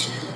Thank you.